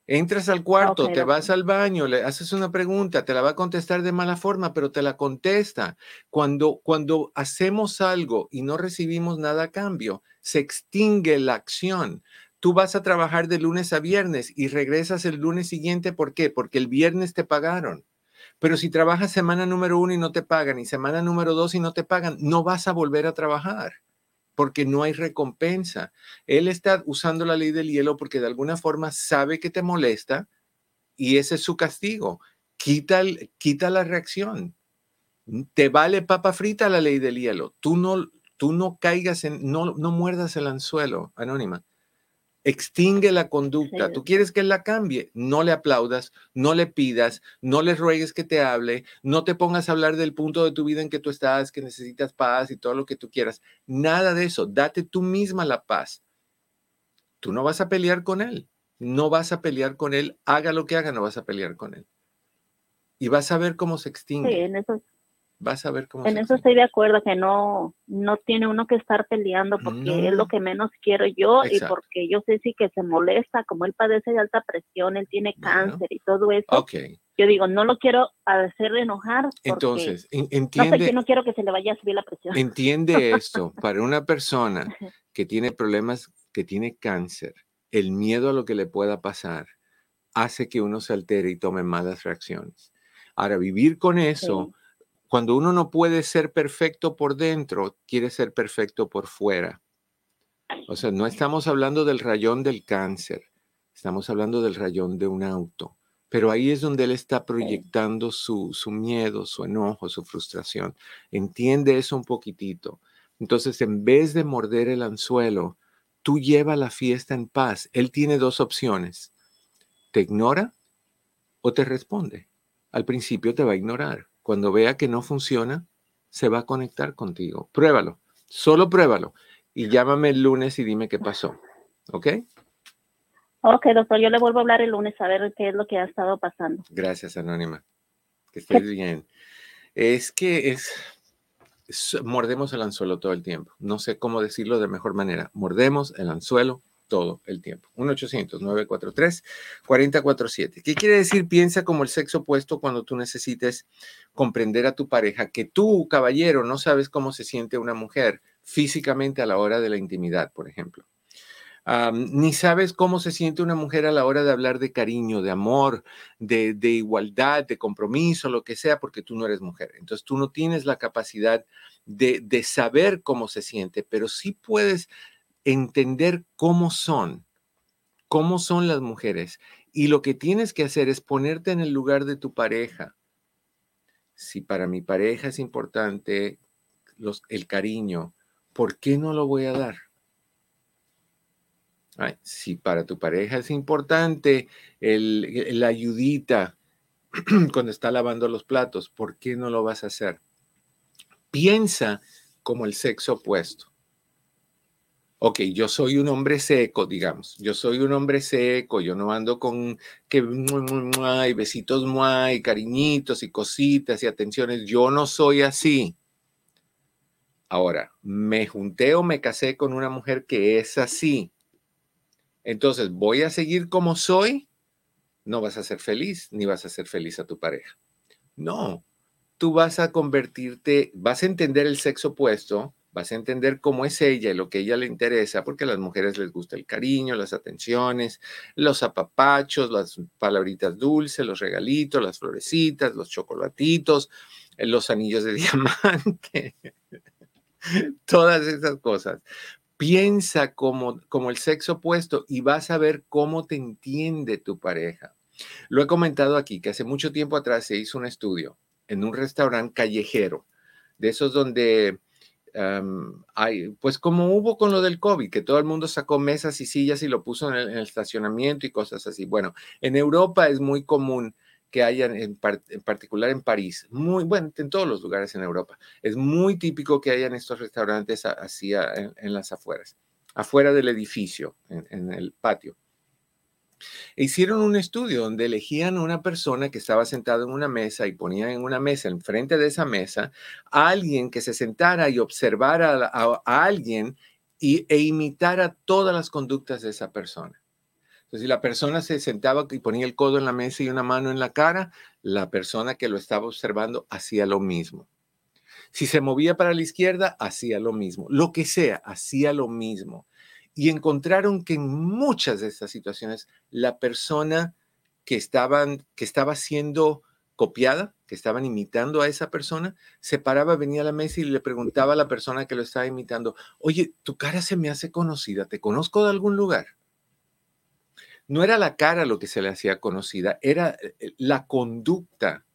Entras al cuarto, te vas al baño, le haces una pregunta, te la va a contestar de mala forma, pero te la contesta. Cuando, cuando hacemos algo y no recibimos nada a cambio, se extingue la acción. Tú vas a trabajar de lunes a viernes y regresas el lunes siguiente. ¿Por qué? Porque el viernes te pagaron. Pero si trabajas semana número uno y no te pagan y semana número dos y no te pagan, no vas a volver a trabajar porque no hay recompensa. Él está usando la ley del hielo porque de alguna forma sabe que te molesta y ese es su castigo. Quita, quita la reacción. Te vale papa frita la ley del hielo. Tú no, tú no caigas en, no, no muerdas el anzuelo, anónima extingue la conducta. Tú quieres que él la cambie, no le aplaudas, no le pidas, no le ruegues que te hable, no te pongas a hablar del punto de tu vida en que tú estás, que necesitas paz y todo lo que tú quieras. Nada de eso, date tú misma la paz. Tú no vas a pelear con él, no vas a pelear con él, haga lo que haga, no vas a pelear con él. Y vas a ver cómo se extingue. Sí, en eso vas a ver cómo. En eso estoy de acuerdo, que no, no tiene uno que estar peleando porque es lo que menos quiero yo y porque yo sé si que se molesta, como él padece de alta presión, él tiene cáncer y todo eso. Okay. Yo digo, no lo quiero hacer enojar. Entonces, entiende. No, sé, no quiero que se le vaya a subir la presión. Entiende esto, para una persona que tiene problemas, que tiene cáncer, el miedo a lo que le pueda pasar hace que uno se altere y tome malas reacciones. Ahora, vivir con eso cuando uno no puede ser perfecto por dentro, quiere ser perfecto por fuera. O sea, no estamos hablando del rayón del cáncer. Estamos hablando del rayón de un auto. Pero ahí es donde él está proyectando su, su miedo, su enojo, su frustración. Entiende eso un poquitito. Entonces, en vez de morder el anzuelo, tú lleva la fiesta en paz. Él tiene dos opciones. Te ignora o te responde. Al principio te va a ignorar. Cuando vea que no funciona, se va a conectar contigo. Pruébalo. Solo pruébalo. Y llámame el lunes y dime qué pasó. ¿Ok? Ok, doctor, yo le vuelvo a hablar el lunes a ver qué es lo que ha estado pasando. Gracias, Anónima. Que estés bien. Es que es, mordemos el anzuelo todo el tiempo. No sé cómo decirlo de mejor manera. Mordemos el anzuelo todo el tiempo. 1-800-943-4047. ¿Qué quiere decir? Piensa como el sexo opuesto cuando tú necesites comprender a tu pareja que tú, caballero, no sabes cómo se siente una mujer físicamente a la hora de la intimidad, por ejemplo ni sabes cómo se siente una mujer a la hora de hablar de cariño, de amor, de, igualdad, de compromiso, lo que sea, porque tú no eres mujer. Entonces tú no tienes la capacidad de, de saber cómo se siente, pero sí puedes entender cómo son, cómo son las mujeres. Y lo que tienes que hacer es ponerte en el lugar de tu pareja. Si para mi pareja es importante el cariño, ¿por qué no lo voy a dar? si para tu pareja es importante el, la ayudita cuando está lavando los platos, ¿por qué no lo vas a hacer? Piensa como el sexo opuesto. Ok, yo soy un hombre seco, digamos. Yo soy un hombre seco, yo no ando con que hay besitos, y cariñitos y cositas y atenciones. Yo no soy así. Ahora, me junté o me casé con una mujer que es así. Entonces, voy a seguir como soy, no vas a ser feliz, ni vas a ser feliz a tu pareja. No, tú vas a convertirte, vas a entender el sexo opuesto, vas a entender cómo es ella y lo que ella le interesa, porque a las mujeres les gusta el cariño, las atenciones, los apapachos, las palabritas dulces, los regalitos, las florecitas, los chocolatitos, los anillos de diamante, todas esas cosas. Piensa como, como el sexo opuesto y vas a ver cómo te entiende tu pareja. Lo he comentado aquí, que hace mucho tiempo atrás se hizo un estudio en un restaurante callejero, de esos donde hay, pues como hubo con lo del COVID, que todo el mundo sacó mesas y sillas y lo puso en el, en el estacionamiento y cosas así. Bueno, en Europa es muy común que hayan, en, particular en París, muy, bueno, en todos los lugares en Europa, es muy típico que hayan estos restaurantes así en, las afueras, afuera del edificio, en, el patio. E hicieron un estudio donde elegían una persona que estaba sentada en una mesa y ponían en una mesa, enfrente de esa mesa, a alguien que se sentara y observara a, alguien y, e imitara todas las conductas de esa persona. Entonces, si la persona se sentaba y ponía el codo en la mesa y una mano en la cara, la persona que lo estaba observando hacía lo mismo. Si se movía para la izquierda, hacía lo mismo. Lo que sea, hacía lo mismo. Y encontraron que en muchas de estas situaciones, la persona que, estaban, que estaba siendo copiada, que estaban imitando a esa persona, se paraba, venía a la mesa y le preguntaba a la persona que lo estaba imitando, oye, tu cara se me hace conocida, ¿te conozco de algún lugar? no era la cara lo que se le hacía conocida, era eh, la conducta.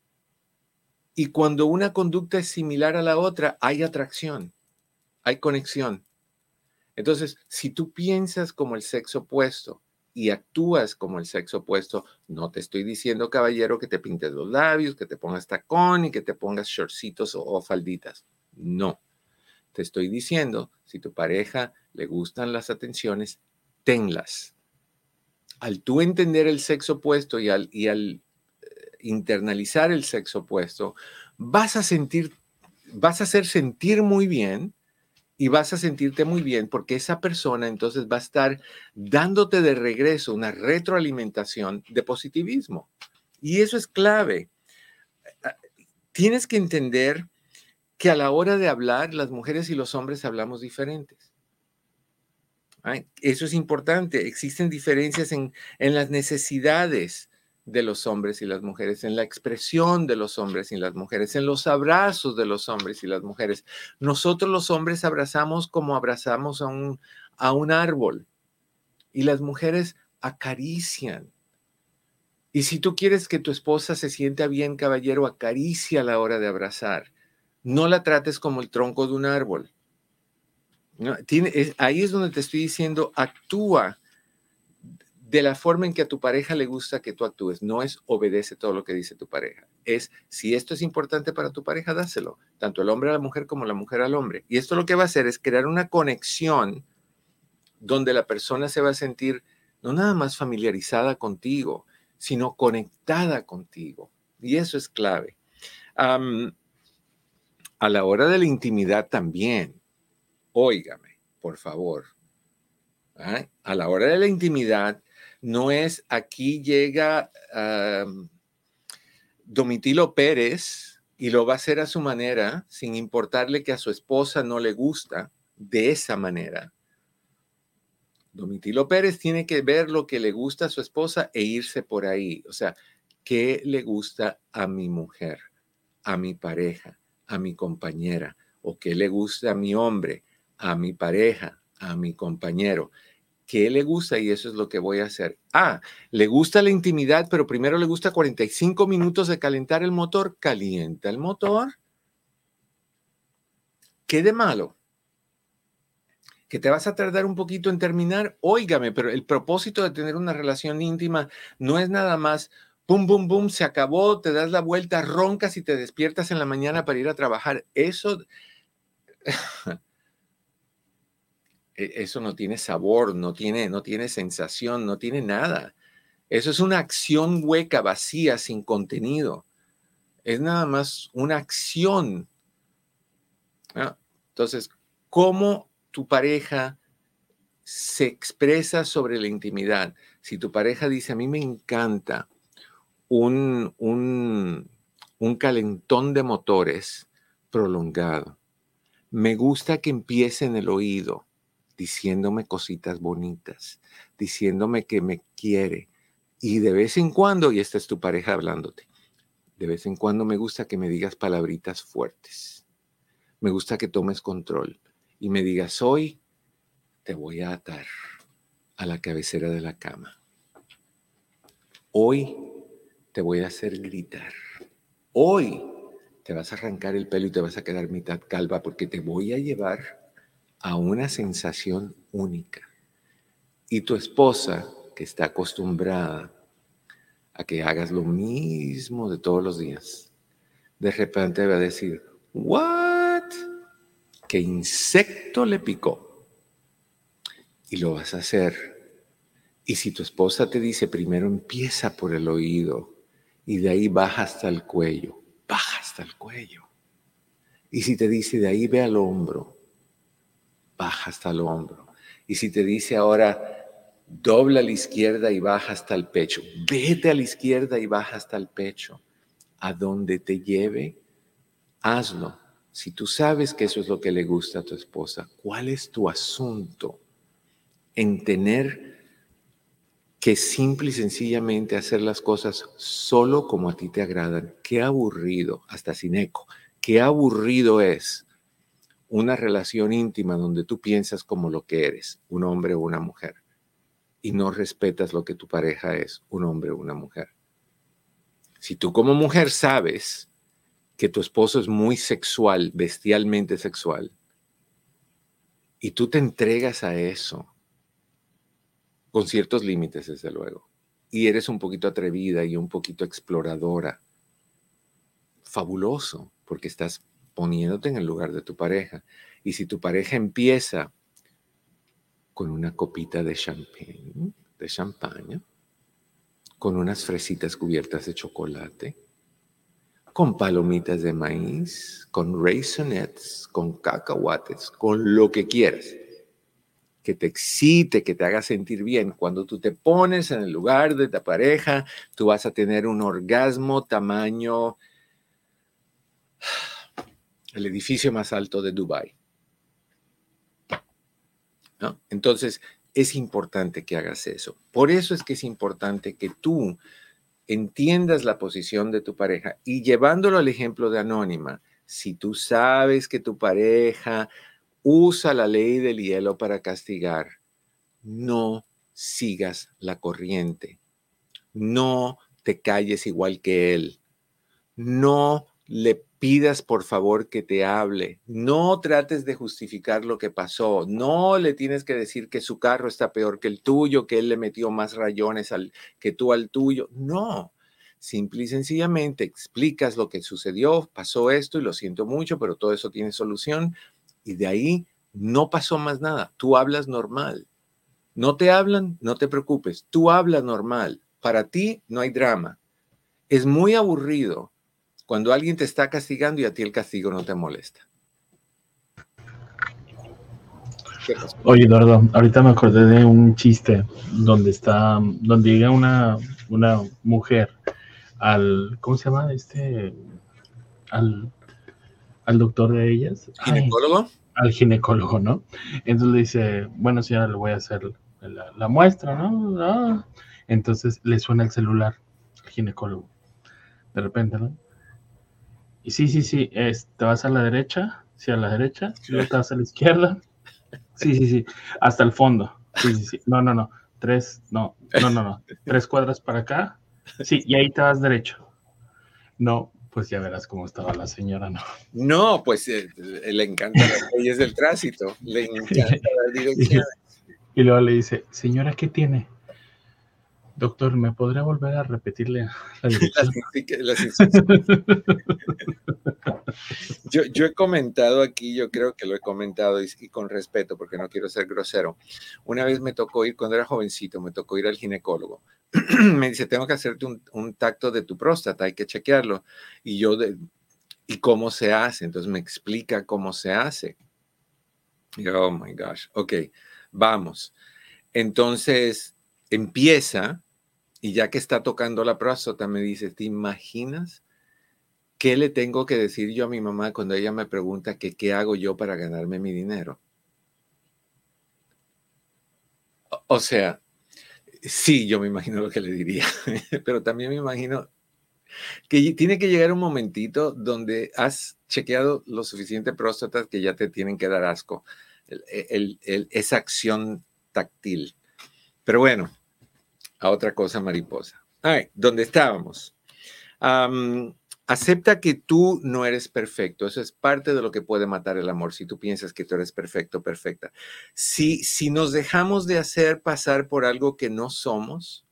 Y cuando una conducta es similar a la otra, hay atracción, hay conexión. Entonces, si tú piensas como el sexo opuesto y actúas como el sexo opuesto, no te estoy diciendo, caballero, que te pintes los labios, que te pongas tacón y que te pongas shortcitos o, falditas. No. Te estoy diciendo, si tu pareja le gustan las atenciones, tenlas al tú entender el sexo opuesto y al, y al eh, internalizar el sexo opuesto, vas a sentir, vas a hacer sentir muy bien y vas a sentirte muy bien porque esa persona entonces va a estar dándote de regreso una retroalimentación de positivismo. Y eso es clave. Ah, tienes que entender que a la hora de hablar, las mujeres y los hombres hablamos diferentes. Eso es importante. Existen diferencias en, las necesidades de los hombres y las mujeres, en la expresión de los hombres y las mujeres, en los abrazos de los hombres y las mujeres. Nosotros los hombres abrazamos como abrazamos a un, a un árbol y las mujeres acarician. Y si tú quieres que tu esposa se sienta bien, caballero, acaricia a la hora de abrazar. No la trates como el tronco de un árbol. ahí es donde te estoy diciendo, actúa de la forma en que a tu pareja le gusta que tú actúes. No es obedece todo lo que dice tu pareja. Es si esto es importante para tu pareja, dáselo. Tanto el hombre a la mujer como la mujer al hombre. Y esto lo que va a hacer es crear una conexión donde la persona se va a sentir no nada más familiarizada contigo, sino conectada contigo. Y eso es clave. a la hora de la intimidad también, óigame, por favor. ¿ah? A la hora de la intimidad, no es aquí llega Domitilo Pérez y lo va a hacer a su manera, sin importarle que a su esposa no le gusta, de esa manera. Domitilo Pérez tiene que ver lo que le gusta a su esposa e irse por ahí. O sea, ¿qué le gusta a mi mujer, a mi pareja, a mi compañera? ¿O qué le gusta a mi hombre, a mi pareja, a mi compañero? Qué le gusta y eso es lo que voy a hacer. Ah, le gusta la intimidad, pero primero le gusta 45 minutos de calentar el motor. Calienta el motor. ¿Qué de malo? Que te vas a tardar un poquito en terminar. Óigame, pero el propósito de tener una relación íntima no es nada más pum, pum, pum, se acabó, te das la vuelta, roncas y te despiertas en la mañana para ir a trabajar. Eso eso no tiene sabor, no tiene, no tiene sensación, no tiene nada. Eso es una acción hueca, vacía, sin contenido. Es nada más una acción. Entonces, ¿cómo tu pareja se expresa sobre la intimidad? Si tu pareja dice, a mí me encanta un, un, un calentón de motores prolongado, me gusta que empiece en el oído, diciéndome cositas bonitas, diciéndome que me quiere. Y de vez en cuando, y esta es tu pareja hablándote, de vez en cuando me gusta que me digas palabritas fuertes. Me gusta que tomes control y me digas, hoy te voy a atar a la cabecera de la cama. Hoy te voy a hacer gritar. Hoy te vas a arrancar el pelo y te vas a quedar mitad calva porque te voy a llevar a una sensación única. Y tu esposa, que está acostumbrada a que hagas lo mismo de todos los días, de repente va a decir, ¿what? ¿Qué insecto le picó? Y lo vas a hacer. Y si tu esposa te dice, primero empieza por el oído y de ahí baja hasta el cuello, baja hasta el cuello. Y si te dice, de ahí ve al hombro, baja hasta el hombro. Y si te dice ahora, dobla a la izquierda y baja hasta el pecho, vete a la izquierda y baja hasta el pecho. A donde te lleve, hazlo. Si tú sabes que eso es lo que le gusta a tu esposa, ¿cuál es tu asunto en tener que simple y sencillamente hacer las cosas solo como a ti te agradan? Qué aburrido, hasta sin eco, qué aburrido es una relación íntima donde tú piensas como lo que eres, un hombre o una mujer, y no respetas lo que tu pareja es, un hombre o una mujer. Si tú como mujer sabes que tu esposo es muy sexual, bestialmente sexual, y tú te entregas a eso, con ciertos límites, desde luego, y eres un poquito atrevida y un poquito exploradora, fabuloso, porque estás poniéndote en el lugar de tu pareja. Y si tu pareja empieza con una copita de champagne, de con unas fresitas cubiertas de chocolate, con palomitas de maíz, con raisinets, con cacahuates, con lo que quieras, que te excite, que te haga sentir bien. Cuando tú te pones en el lugar de tu pareja, tú vas a tener un orgasmo tamaño el edificio más alto de Dubái. Entonces, es importante que hagas eso. Por eso es que es importante que tú entiendas la posición de tu pareja y llevándolo al ejemplo de Anónima, si tú sabes que tu pareja usa la ley del hielo para castigar, no sigas la corriente. No te calles igual que él. No le pidas por favor que te hable. No trates de justificar lo que pasó. No le tienes que decir que su carro está peor que el tuyo, que él le metió más rayones al, que tú al tuyo. No. Simple y sencillamente explicas lo que sucedió, pasó esto y lo siento mucho, pero todo eso tiene solución. Y de ahí no pasó más nada. Tú hablas normal. No te hablan, no te preocupes. Tú hablas normal. Para ti no hay drama. Es muy aburrido cuando alguien te está castigando y a ti el castigo no te molesta. Oye, Eduardo, ahorita me acordé de un chiste donde está, donde llega una, una mujer al, ¿cómo se llama? Este, al, al doctor de ellas. ¿Ginecólogo? al ginecólogo, ¿no? Entonces le dice, bueno, señora, le voy a hacer la, muestra, ¿no? Ah. Entonces le suena el celular al ginecólogo. De repente, ¿no? Y sí, sí, sí, te vas a la derecha, sí, a la derecha, luego te vas a la izquierda. Sí, sí, sí, hasta el fondo. Sí, sí, sí. No, no, no. Tres, no, no, no, no. Tres cuadras para acá. Sí, y ahí te vas derecho. No, pues ya verás cómo estaba la señora, ¿no? No, pues eh, le encantan las leyes del tránsito, le encanta la dirección. Y luego le dice, señora, ¿qué tiene? Doctor, ¿me podría volver a repetirle la yo, yo, he comentado aquí, yo creo que lo he comentado y, con respeto, porque no quiero ser grosero. Una vez me tocó ir, cuando era jovencito, me tocó ir al ginecólogo. me dice, tengo que hacerte un, tacto de tu próstata, hay que chequearlo. Y yo, de, ¿y cómo se hace? Entonces me explica cómo se hace. Y oh my gosh, ok, vamos. Entonces empieza y ya que está tocando la próstata, me dice, ¿te imaginas qué le tengo que decir yo a mi mamá cuando ella me pregunta que qué hago yo para ganarme mi dinero? O sea, sí, yo me imagino lo que le diría, pero también me imagino que tiene que llegar un momentito donde has chequeado lo suficiente próstata que ya te tienen que dar asco, esa acción táctil. Pero bueno, a otra cosa mariposa. Ay, ¿dónde estábamos? acepta que tú no eres perfecto. Eso es parte de lo que puede matar el amor, si tú piensas que tú eres perfecto, perfecta. Si, si nos dejamos de hacer pasar por algo que no somos,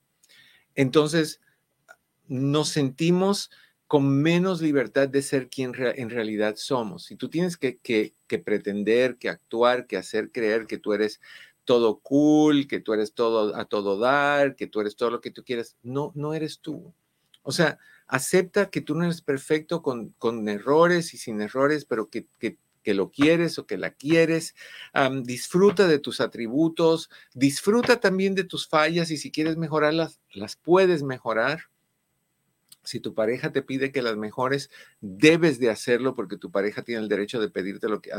entonces nos sentimos con menos libertad de ser quien en realidad somos. Si tú tienes que, que, que pretender, que actuar, que hacer creer que tú eres todo cool, que tú eres todo a todo dar, que tú eres todo lo que tú quieres. No, no eres tú. O sea, acepta que tú no eres perfecto con, con errores y sin errores, pero que, que, que, lo quieres o que la quieres. disfruta de tus atributos, disfruta también de tus fallas y si quieres mejorarlas, las puedes mejorar. Si tu pareja te pide que las mejores, debes de hacerlo porque tu pareja tiene el derecho de pedirte lo que,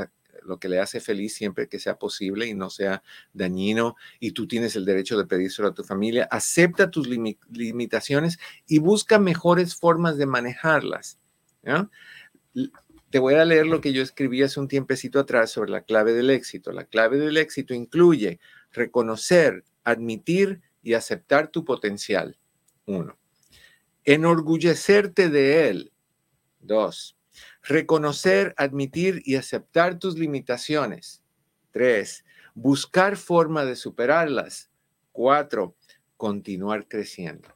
lo que le hace feliz siempre que sea posible y no sea dañino y tú tienes el derecho de pedírselo a tu familia. Acepta tus limitaciones y busca mejores formas de manejarlas. Te voy a leer lo que yo escribí hace un tiempecito atrás sobre la clave del éxito. La clave del éxito incluye reconocer, admitir y aceptar tu potencial. Uno. Enorgullecerte de él. Dos Reconocer, admitir y aceptar tus limitaciones. Tres, buscar forma de superarlas. Cuatro, continuar creciendo.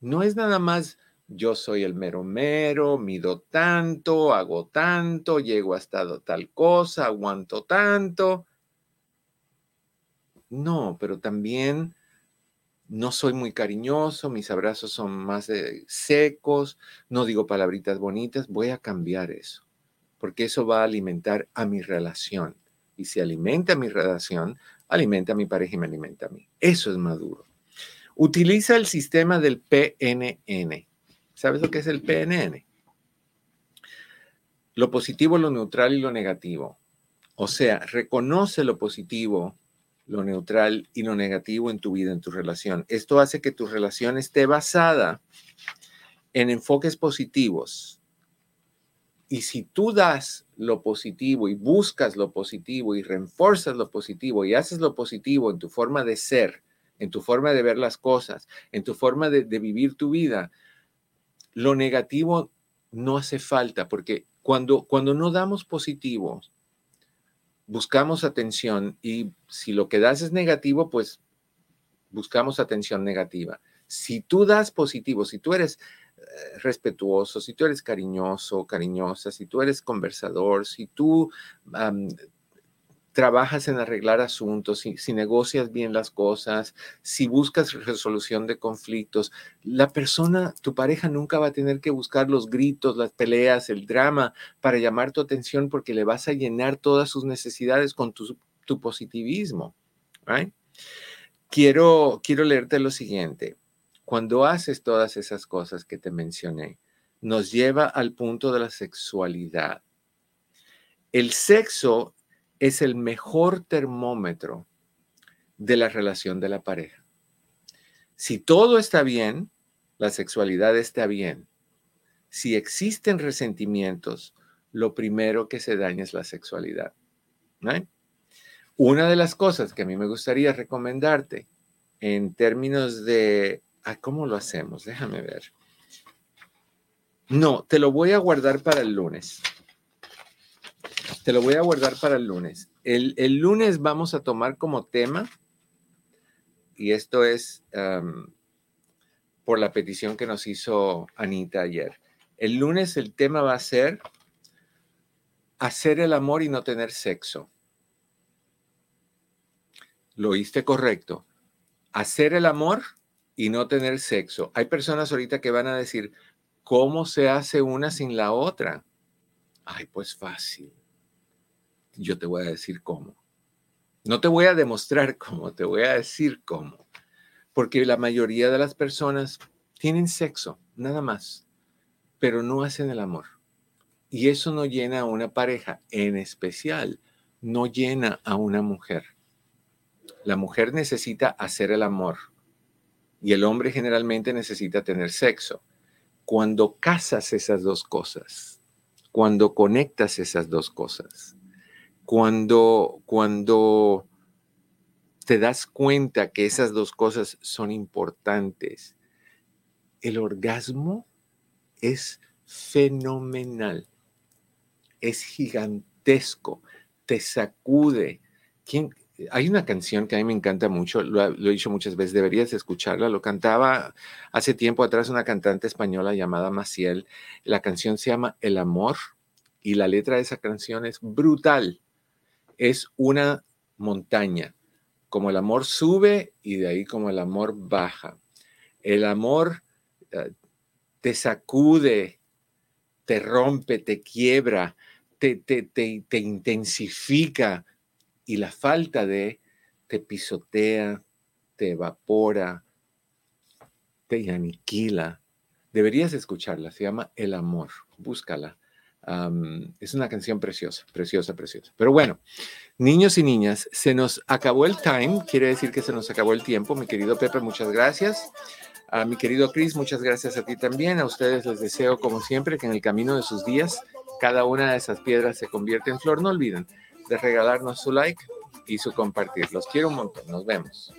No es nada más yo soy el mero mero, mido tanto, hago tanto, llego hasta tal cosa, aguanto tanto. No, pero también no soy muy cariñoso, mis abrazos son más secos, no digo palabritas bonitas, voy a cambiar eso, porque eso va a alimentar a mi relación. Y si alimenta mi relación, alimenta a mi pareja y me alimenta a mí. Eso es maduro. Utiliza el sistema del PNN. ¿Sabes lo que es el PNN? Lo positivo, lo neutral y lo negativo. O sea, reconoce lo positivo lo neutral y lo negativo en tu vida, en tu relación. Esto hace que tu relación esté basada en enfoques positivos Y si tú das lo positivo y buscas lo positivo y reforzas lo positivo y haces lo positivo en tu forma de ser, en tu forma de ver las cosas, en tu forma de, vivir tu vida, lo negativo no hace falta porque cuando, cuando no damos positivo, buscamos atención y si lo que das es negativo, pues buscamos atención negativa. Si tú das positivo, si tú eres eh, respetuoso, si tú eres cariñoso, cariñosa, si tú eres conversador, si tú trabajas en arreglar asuntos, si, si, negocias bien las cosas, si buscas resolución de conflictos, la persona, tu pareja nunca va a tener que buscar los gritos, las peleas, el drama para llamar tu atención porque le vas a llenar todas sus necesidades con tu, tu positivismo. Quiero, quiero leerte lo siguiente. Cuando haces todas esas cosas que te mencioné, nos lleva al punto de la sexualidad. El sexo es el mejor termómetro de la relación de la pareja. Si todo está bien, la sexualidad está bien. Si existen resentimientos, lo primero que se daña es la sexualidad. Una de las cosas que a mí me gustaría recomendarte en términos de Ah, ¿Cómo lo hacemos? Déjame ver. No, te lo voy a guardar para el lunes. Te lo voy a guardar para el lunes. El, lunes vamos a tomar como tema, y esto es por la petición que nos hizo Anita ayer. El lunes el tema va a ser hacer el amor y no tener sexo. Lo oíste correcto. Hacer el amor y no tener sexo. Hay personas ahorita que van a decir, ¿cómo se hace una sin la otra? Ay, pues fácil. Yo te voy a decir cómo. No te voy a demostrar cómo, te voy a decir cómo. Porque la mayoría de las personas tienen sexo, nada más, pero no hacen el amor. Y eso no llena a una pareja, en especial, no llena a una mujer. La mujer necesita hacer el amor y el hombre generalmente necesita tener sexo. Cuando casas esas dos cosas, cuando conectas esas dos cosas, cuando, cuando te das cuenta que esas dos cosas son importantes, el orgasmo es fenomenal, es gigantesco, te sacude. ¿Quién, hay una canción que a mí me encanta mucho, lo, he dicho muchas veces, deberías escucharla. Lo cantaba hace tiempo atrás una cantante española llamada Maciel. La canción se llama El Amor y la letra de esa canción es brutal. Es una montaña, como el amor sube y de ahí como el amor baja. El amor eh, te sacude, te rompe, te quiebra, te, te, te, te intensifica y la falta de te pisotea, te evapora, te aniquila. Deberías escucharla, se llama El Amor, búscala. Es una canción preciosa, preciosa, preciosa. Pero bueno, niños y niñas, se nos acabó el time, quiere decir que se nos acabó el tiempo. Mi querido Pepe, muchas gracias. A mi querido Chris, muchas gracias a ti también. A ustedes les deseo, como siempre, que en el camino de sus días cada una de esas piedras se convierta en flor. No olviden, de regalarnos su like y su compartir. Los quiero un montón. Nos vemos.